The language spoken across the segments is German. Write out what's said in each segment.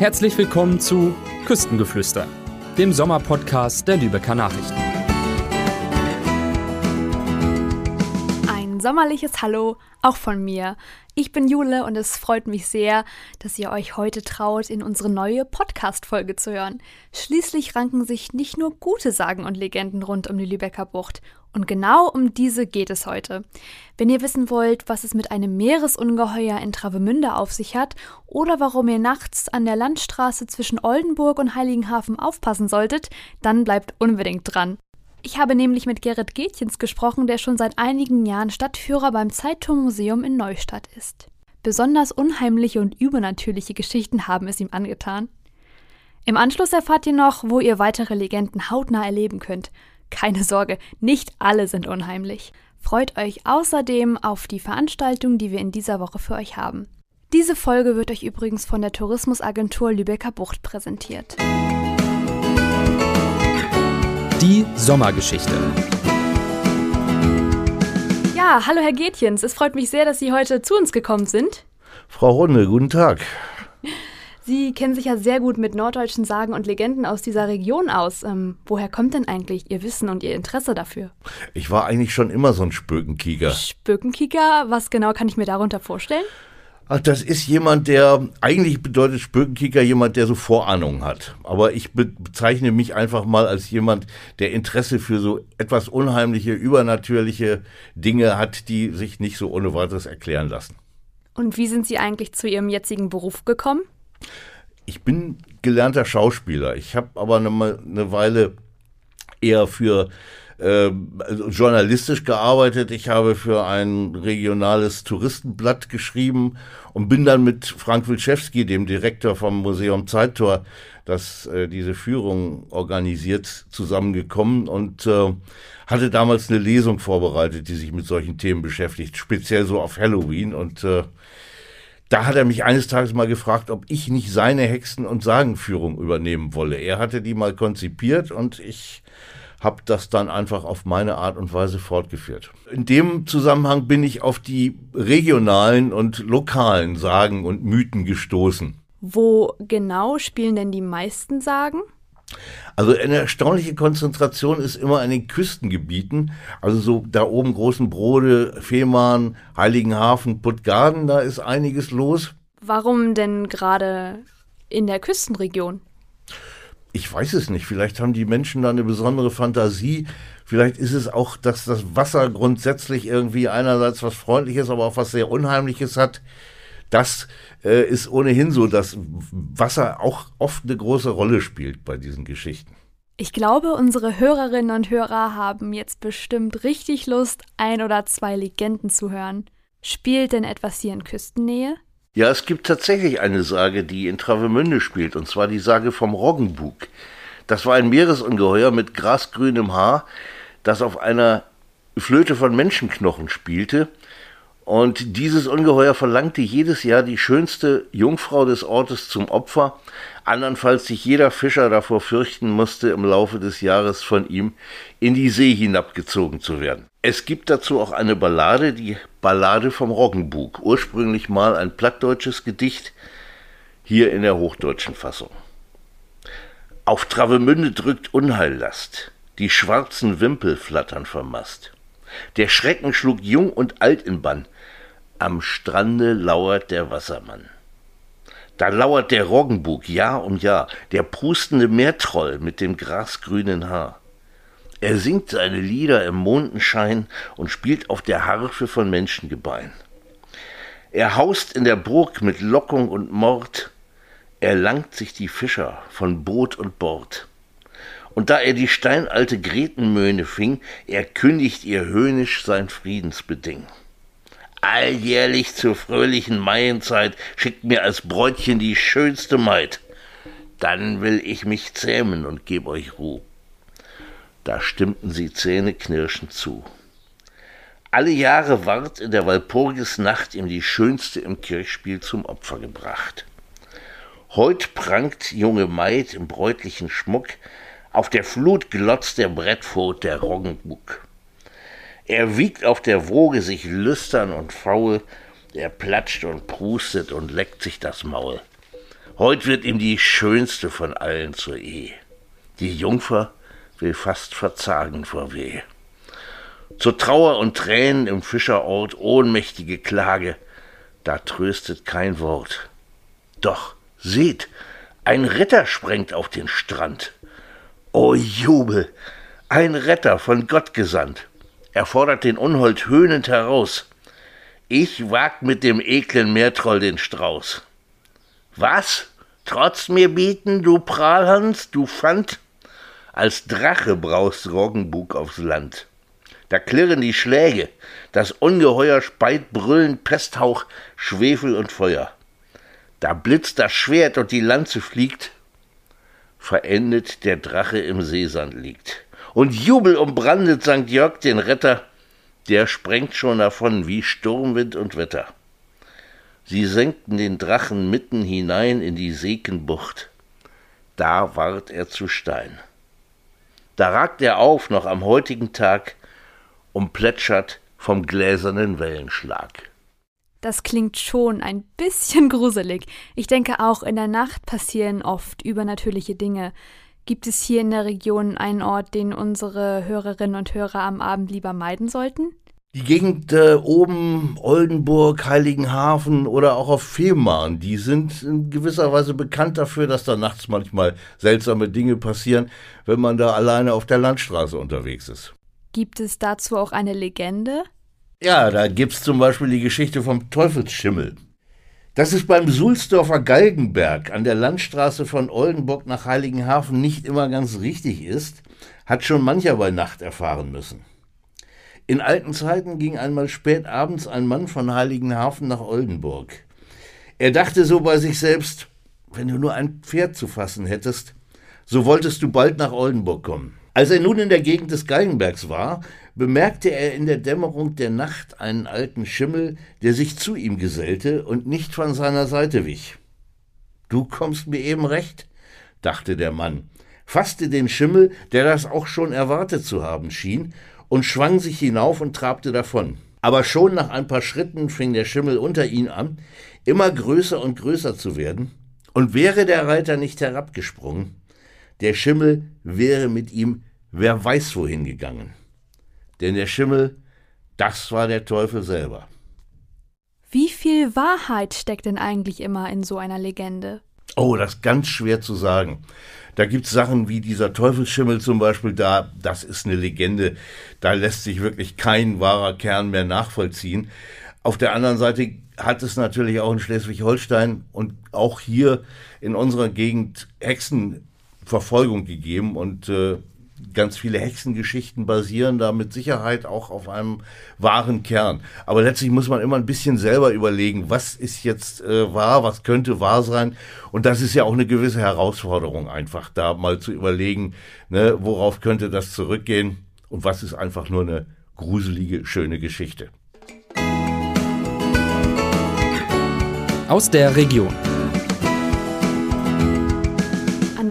Herzlich willkommen zu Küstengeflüster, dem Sommerpodcast der Lübecker Nachrichten. Ein sommerliches Hallo auch von mir. Ich bin Jule und es freut mich sehr, dass ihr euch heute traut, in unsere neue Podcast-Folge zu hören. Schließlich ranken sich nicht nur gute Sagen und Legenden rund um die Lübecker Bucht. Und genau um diese geht es heute. Wenn ihr wissen wollt, was es mit einem Meeresungeheuer in Travemünde auf sich hat oder warum ihr nachts an der Landstraße zwischen Oldenburg und Heiligenhafen aufpassen solltet, dann bleibt unbedingt dran. Ich habe nämlich mit Gerrit Gätjens gesprochen, der schon seit einigen Jahren Stadtführer beim Zeitturmuseum in Neustadt ist. Besonders unheimliche und übernatürliche Geschichten haben es ihm angetan. Im Anschluss erfahrt ihr noch, wo ihr weitere Legenden hautnah erleben könnt. Keine Sorge, nicht alle sind unheimlich. Freut euch außerdem auf die Veranstaltung, die wir in dieser Woche für euch haben. Diese Folge wird euch übrigens von der Tourismusagentur Lübecker Bucht präsentiert. Die Sommergeschichte. Ja, hallo Herr Gätjens, es freut mich sehr, dass Sie heute zu uns gekommen sind. Frau Runde, guten Tag. Sie kennen sich ja sehr gut mit norddeutschen Sagen und Legenden aus dieser Region aus. Ähm, woher kommt denn eigentlich Ihr Wissen und Ihr Interesse dafür? Ich war eigentlich schon immer so ein Spökenkieger. Spökenkieger? Was genau kann ich mir darunter vorstellen? Ach, das ist jemand, der, eigentlich bedeutet Spökenkieger jemand, der so Vorahnung hat. Aber ich bezeichne mich einfach mal als jemand, der Interesse für so etwas unheimliche, übernatürliche Dinge hat, die sich nicht so ohne weiteres erklären lassen. Und wie sind Sie eigentlich zu Ihrem jetzigen Beruf gekommen? Ich bin gelernter Schauspieler. Ich habe aber eine, eine Weile eher für äh, journalistisch gearbeitet. Ich habe für ein regionales Touristenblatt geschrieben und bin dann mit Frank Wilczewski, dem Direktor vom Museum Zeittor, das äh, diese Führung organisiert, zusammengekommen und äh, hatte damals eine Lesung vorbereitet, die sich mit solchen Themen beschäftigt, speziell so auf Halloween und äh, da hat er mich eines Tages mal gefragt, ob ich nicht seine Hexen- und Sagenführung übernehmen wolle. Er hatte die mal konzipiert und ich habe das dann einfach auf meine Art und Weise fortgeführt. In dem Zusammenhang bin ich auf die regionalen und lokalen Sagen und Mythen gestoßen. Wo genau spielen denn die meisten Sagen? Also eine erstaunliche Konzentration ist immer an den Küstengebieten. Also so da oben Großen Brode, Fehmarn, Heiligenhafen, Puttgarden, da ist einiges los. Warum denn gerade in der Küstenregion? ich weiß es nicht, vielleicht haben die Menschen da eine besondere Fantasie. Vielleicht ist es auch, dass das Wasser grundsätzlich irgendwie einerseits was Freundliches, aber auch was sehr Unheimliches hat. Das äh, ist ohnehin so, dass Wasser auch oft eine große Rolle spielt bei diesen Geschichten. Ich glaube, unsere Hörerinnen und Hörer haben jetzt bestimmt richtig Lust, ein oder zwei Legenden zu hören. Spielt denn etwas hier in Küstennähe? Ja, es gibt tatsächlich eine Sage, die in Travemünde spielt, und zwar die Sage vom Roggenbug. Das war ein Meeresungeheuer mit grasgrünem Haar, das auf einer Flöte von Menschenknochen spielte. Und dieses Ungeheuer verlangte jedes Jahr die schönste Jungfrau des Ortes zum Opfer, andernfalls sich jeder Fischer davor fürchten musste, im Laufe des Jahres von ihm in die See hinabgezogen zu werden. Es gibt dazu auch eine Ballade, die Ballade vom Roggenbug, ursprünglich mal ein plattdeutsches Gedicht, hier in der hochdeutschen Fassung. Auf Travemünde drückt Unheillast, die schwarzen Wimpel flattern vom Mast. Der Schrecken schlug jung und alt in Bann, am Strande lauert der Wassermann. Da lauert der Roggenbug Jahr um Jahr, der prustende Meertroll mit dem grasgrünen Haar. Er singt seine Lieder im Mondenschein und spielt auf der Harfe von Menschengebein. Er haust in der Burg mit Lockung und Mord, er langt sich die Fischer von Boot und Bord. Und da er die steinalte Gretenmöhne fing, er kündigt ihr höhnisch sein Friedensbeding. Alljährlich zur fröhlichen Maienzeit schickt mir als Bräutchen die schönste Maid. Dann will ich mich zähmen und geb euch Ruh. Da stimmten sie zähneknirschend zu. Alle Jahre ward in der Walpurgisnacht ihm die schönste im Kirchspiel zum Opfer gebracht. Heut prangt junge Maid im bräutlichen Schmuck, auf der Flut glotzt der Brettfot der Roggenbuck. Er wiegt auf der Woge sich lüstern und faul, er platscht und prustet und leckt sich das Maul. Heut wird ihm die schönste von allen zur Ehe. Die Jungfer will fast verzagen vor Weh. Zur Trauer und Tränen im Fischerort ohnmächtige Klage, da tröstet kein Wort. Doch, seht, ein Ritter sprengt auf den Strand. O Jubel, ein Retter von Gott gesandt. Er fordert den Unhold höhnend heraus. Ich wag mit dem eklen Meertroll den Strauß. Was? Trotz mir bieten, du Prahlhans, du Pfand? Als Drache braust Roggenbug aufs Land. Da klirren die Schläge, das Ungeheuer speit brüllend Pesthauch, Schwefel und Feuer. Da blitzt das Schwert und die Lanze fliegt, verendet der Drache im Seesand liegt. Und Jubel umbrandet St. Jörg den Retter, der sprengt schon davon wie Sturmwind und Wetter. Sie senkten den Drachen mitten hinein in die Sekenbucht. Da ward er zu Stein. Da ragt er auf noch am heutigen Tag und plätschert vom gläsernen Wellenschlag. Das klingt schon ein bisschen gruselig. Ich denke auch, in der Nacht passieren oft übernatürliche Dinge. Gibt es hier in der Region einen Ort, den unsere Hörerinnen und Hörer am Abend lieber meiden sollten? Die Gegend äh, oben, Oldenburg, Heiligenhafen oder auch auf Fehmarn, die sind in gewisser Weise bekannt dafür, dass da nachts manchmal seltsame Dinge passieren, wenn man da alleine auf der Landstraße unterwegs ist. Gibt es dazu auch eine Legende? Ja, da gibt's zum Beispiel die Geschichte vom Teufelsschimmel. Dass es beim Sulsdorfer Galgenberg an der Landstraße von Oldenburg nach Heiligenhafen nicht immer ganz richtig ist, hat schon mancher bei Nacht erfahren müssen. In alten Zeiten ging einmal spät abends ein Mann von Heiligenhafen nach Oldenburg. Er dachte so bei sich selbst, wenn du nur ein Pferd zu fassen hättest, so wolltest du bald nach Oldenburg kommen. Als er nun in der Gegend des Galgenbergs war, bemerkte er in der Dämmerung der Nacht einen alten Schimmel, der sich zu ihm gesellte und nicht von seiner Seite wich. Du kommst mir eben recht, dachte der Mann, fasste den Schimmel, der das auch schon erwartet zu haben schien, und schwang sich hinauf und trabte davon. Aber schon nach ein paar Schritten fing der Schimmel unter ihn an, immer größer und größer zu werden, und wäre der Reiter nicht herabgesprungen, der Schimmel wäre mit ihm wer weiß wohin gegangen. Denn der Schimmel, das war der Teufel selber. Wie viel Wahrheit steckt denn eigentlich immer in so einer Legende? Oh, das ist ganz schwer zu sagen. Da gibt es Sachen wie dieser Teufelsschimmel zum Beispiel, da, das ist eine Legende. Da lässt sich wirklich kein wahrer Kern mehr nachvollziehen. Auf der anderen Seite hat es natürlich auch in Schleswig-Holstein und auch hier in unserer Gegend Hexenverfolgung gegeben und äh, ganz viele Hexengeschichten basieren da mit Sicherheit auch auf einem wahren Kern. Aber letztlich muss man immer ein bisschen selber überlegen, was ist jetzt äh, wahr, was könnte wahr sein. Und das ist ja auch eine gewisse Herausforderung, einfach da mal zu überlegen, ne, worauf könnte das zurückgehen und was ist einfach nur eine gruselige, schöne Geschichte. Aus der Region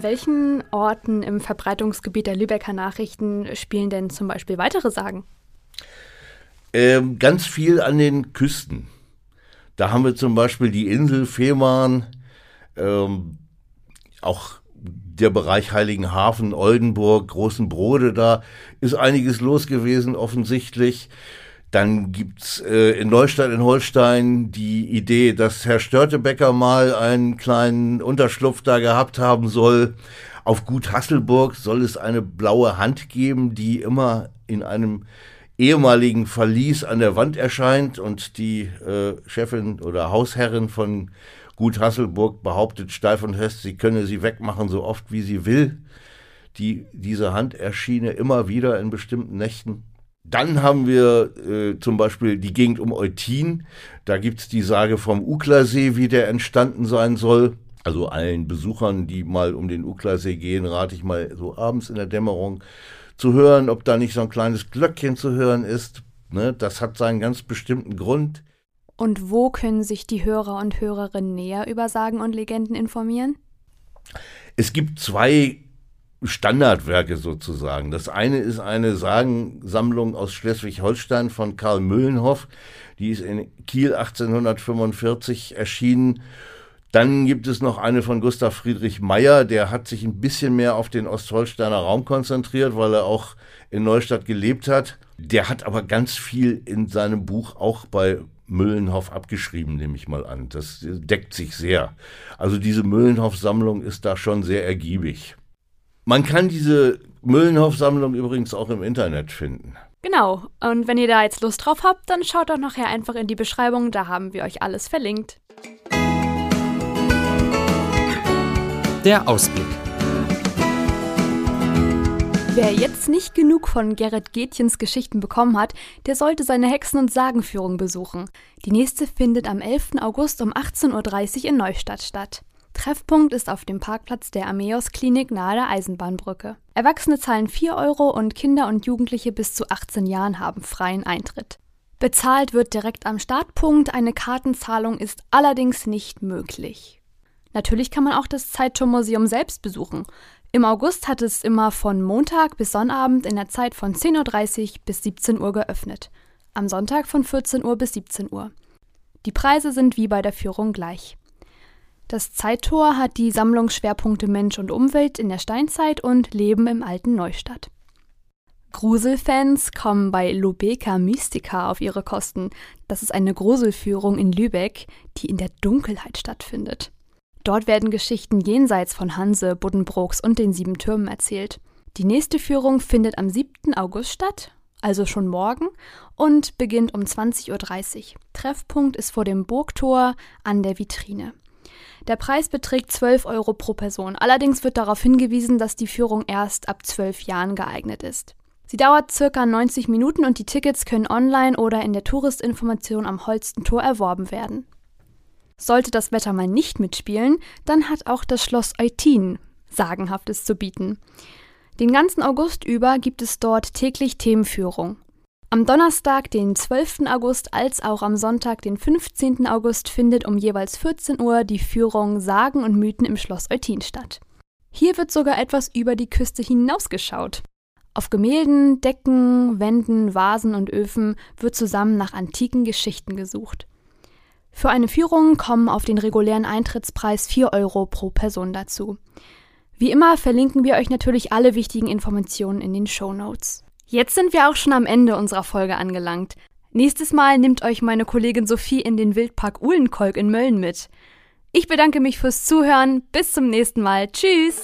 welchen Orten im Verbreitungsgebiet der Lübecker Nachrichten spielen denn zum Beispiel weitere Sagen? Ähm, ganz viel an den Küsten. Da haben wir zum Beispiel die Insel Fehmarn, ähm, auch der Bereich Heiligenhafen, Oldenburg, Großen Brode, da ist einiges los gewesen offensichtlich. Dann gibt's äh, in Neustadt in Holstein die Idee, dass Herr Störtebecker mal einen kleinen Unterschlupf da gehabt haben soll. Auf Gut Hasselburg soll es eine blaue Hand geben, die immer in einem ehemaligen Verlies an der Wand erscheint und die äh, Chefin oder Hausherrin von Gut Hasselburg behauptet steif und fest, sie könne sie wegmachen, so oft wie sie will. Die, diese Hand erschiene immer wieder in bestimmten Nächten. Dann haben wir äh, zum Beispiel die Gegend um Eutin. Da gibt es die Sage vom Uklersee, wie der entstanden sein soll. Also allen Besuchern, die mal um den Uklersee gehen, rate ich mal so abends in der Dämmerung zu hören, ob da nicht so ein kleines Glöckchen zu hören ist. Ne, das hat seinen ganz bestimmten Grund. Und wo können sich die Hörer und Hörerinnen näher über Sagen und Legenden informieren? Es gibt zwei Standardwerke sozusagen. Das eine ist eine Sagensammlung aus Schleswig-Holstein von Karl Müllenhoff. Die ist in Kiel 1845 erschienen. Dann gibt es noch eine von Gustav Friedrich Meyer, der hat sich ein bisschen mehr auf den Ostholsteiner Raum konzentriert, weil er auch in Neustadt gelebt hat. Der hat aber ganz viel in seinem Buch auch bei Müllenhoff abgeschrieben, nehme ich mal an. Das deckt sich sehr. Also diese Müllenhoff-Sammlung ist da schon sehr ergiebig. Man kann diese Müllenhoff-Sammlung übrigens auch im Internet finden. Genau. Und wenn ihr da jetzt Lust drauf habt, dann schaut doch nachher einfach in die Beschreibung, da haben wir euch alles verlinkt. Der Ausblick. Wer jetzt nicht genug von Gerrit Gätchens Geschichten bekommen hat, der sollte seine Hexen- und Sagenführung besuchen. Die nächste findet am 11. August um 18.30 Uhr in Neustadt statt. Treffpunkt ist auf dem Parkplatz der Ameos Klinik nahe der Eisenbahnbrücke. Erwachsene zahlen 4 Euro und Kinder und Jugendliche bis zu 18 Jahren haben freien Eintritt. Bezahlt wird direkt am Startpunkt, eine Kartenzahlung ist allerdings nicht möglich. Natürlich kann man auch das Zeitturmuseum selbst besuchen. Im August hat es immer von Montag bis Sonnabend in der Zeit von 10.30 Uhr bis 17 Uhr geöffnet. Am Sonntag von 14 Uhr bis 17 Uhr. Die Preise sind wie bei der Führung gleich. Das Zeittor hat die Sammlungsschwerpunkte Mensch und Umwelt in der Steinzeit und Leben im alten Neustadt. Gruselfans kommen bei Lubeka Mystica auf ihre Kosten. Das ist eine Gruselführung in Lübeck, die in der Dunkelheit stattfindet. Dort werden Geschichten jenseits von Hanse, Buddenbrooks und den sieben Türmen erzählt. Die nächste Führung findet am 7. August statt, also schon morgen, und beginnt um 20.30 Uhr. Treffpunkt ist vor dem Burgtor an der Vitrine. Der Preis beträgt 12 Euro pro Person. Allerdings wird darauf hingewiesen, dass die Führung erst ab 12 Jahren geeignet ist. Sie dauert circa 90 Minuten und die Tickets können online oder in der Touristinformation am Holstentor erworben werden. Sollte das Wetter mal nicht mitspielen, dann hat auch das Schloss Eutin Sagenhaftes zu bieten. Den ganzen August über gibt es dort täglich Themenführung. Am Donnerstag, den 12. August, als auch am Sonntag, den 15. August, findet um jeweils 14 Uhr die Führung Sagen und Mythen im Schloss Eutin statt. Hier wird sogar etwas über die Küste hinausgeschaut. Auf Gemälden, Decken, Wänden, Vasen und Öfen wird zusammen nach antiken Geschichten gesucht. Für eine Führung kommen auf den regulären Eintrittspreis 4 Euro pro Person dazu. Wie immer verlinken wir euch natürlich alle wichtigen Informationen in den Show Notes. Jetzt sind wir auch schon am Ende unserer Folge angelangt. Nächstes Mal nimmt euch meine Kollegin Sophie in den Wildpark Uhlenkolk in Mölln mit. Ich bedanke mich fürs Zuhören. Bis zum nächsten Mal. Tschüss!